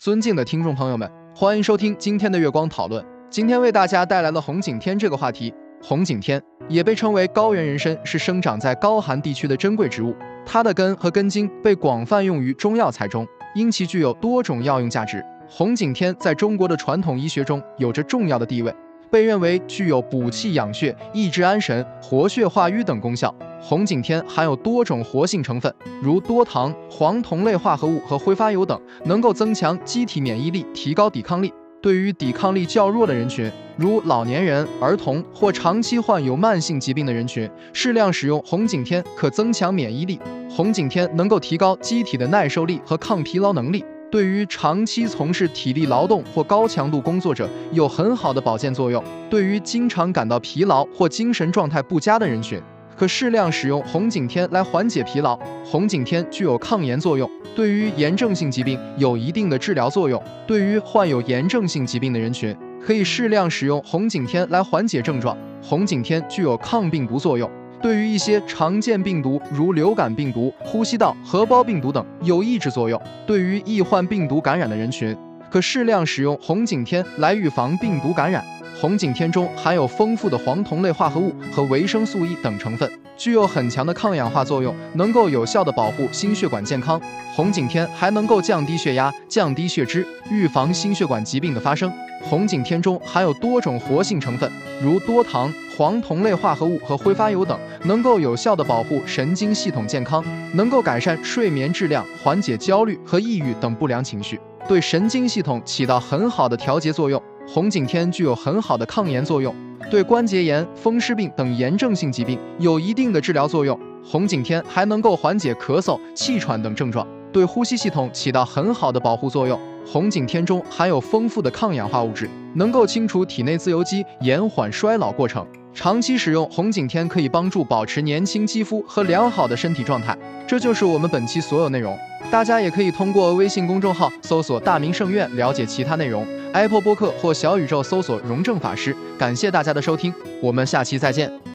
尊敬的听众朋友们，欢迎收听今天的月光讨论。今天为大家带来了红景天这个话题。红景天也被称为高原人参，是生长在高寒地区的珍贵植物。它的根和根茎被广泛用于中药材中，因其具有多种药用价值。红景天在中国的传统医学中有着重要的地位。被认为具有补气养血、益智安神、活血化瘀等功效。红景天含有多种活性成分，如多糖、黄酮类化合物和挥发油等，能够增强机体免疫力，提高抵抗力。对于抵抗力较弱的人群，如老年人、儿童或长期患有慢性疾病的人群，适量使用红景天可增强免疫力。红景天能够提高机体的耐受力和抗疲劳能力。对于长期从事体力劳动或高强度工作者有很好的保健作用。对于经常感到疲劳或精神状态不佳的人群，可适量使用红景天来缓解疲劳。红景天具有抗炎作用，对于炎症性疾病有一定的治疗作用。对于患有炎症性疾病的人群，可以适量使用红景天来缓解症状。红景天具有抗病毒作用。对于一些常见病毒，如流感病毒、呼吸道合胞病毒等，有抑制作用。对于易患病毒感染的人群，可适量使用红景天来预防病毒感染。红景天中含有丰富的黄酮类化合物和维生素 E 等成分，具有很强的抗氧化作用，能够有效的保护心血管健康。红景天还能够降低血压、降低血脂，预防心血管疾病的发生。红景天中含有多种活性成分，如多糖、黄酮类化合物和挥发油等，能够有效的保护神经系统健康，能够改善睡眠质量，缓解焦虑和抑郁等不良情绪，对神经系统起到很好的调节作用。红景天具有很好的抗炎作用，对关节炎、风湿病等炎症性疾病有一定的治疗作用。红景天还能够缓解咳嗽、气喘等症状，对呼吸系统起到很好的保护作用。红景天中含有丰富的抗氧化物质，能够清除体内自由基，延缓衰老过程。长期使用红景天可以帮助保持年轻肌肤和良好的身体状态。这就是我们本期所有内容，大家也可以通过微信公众号搜索“大明圣院”了解其他内容。Apple 播客或小宇宙搜索“荣正法师”。感谢大家的收听，我们下期再见。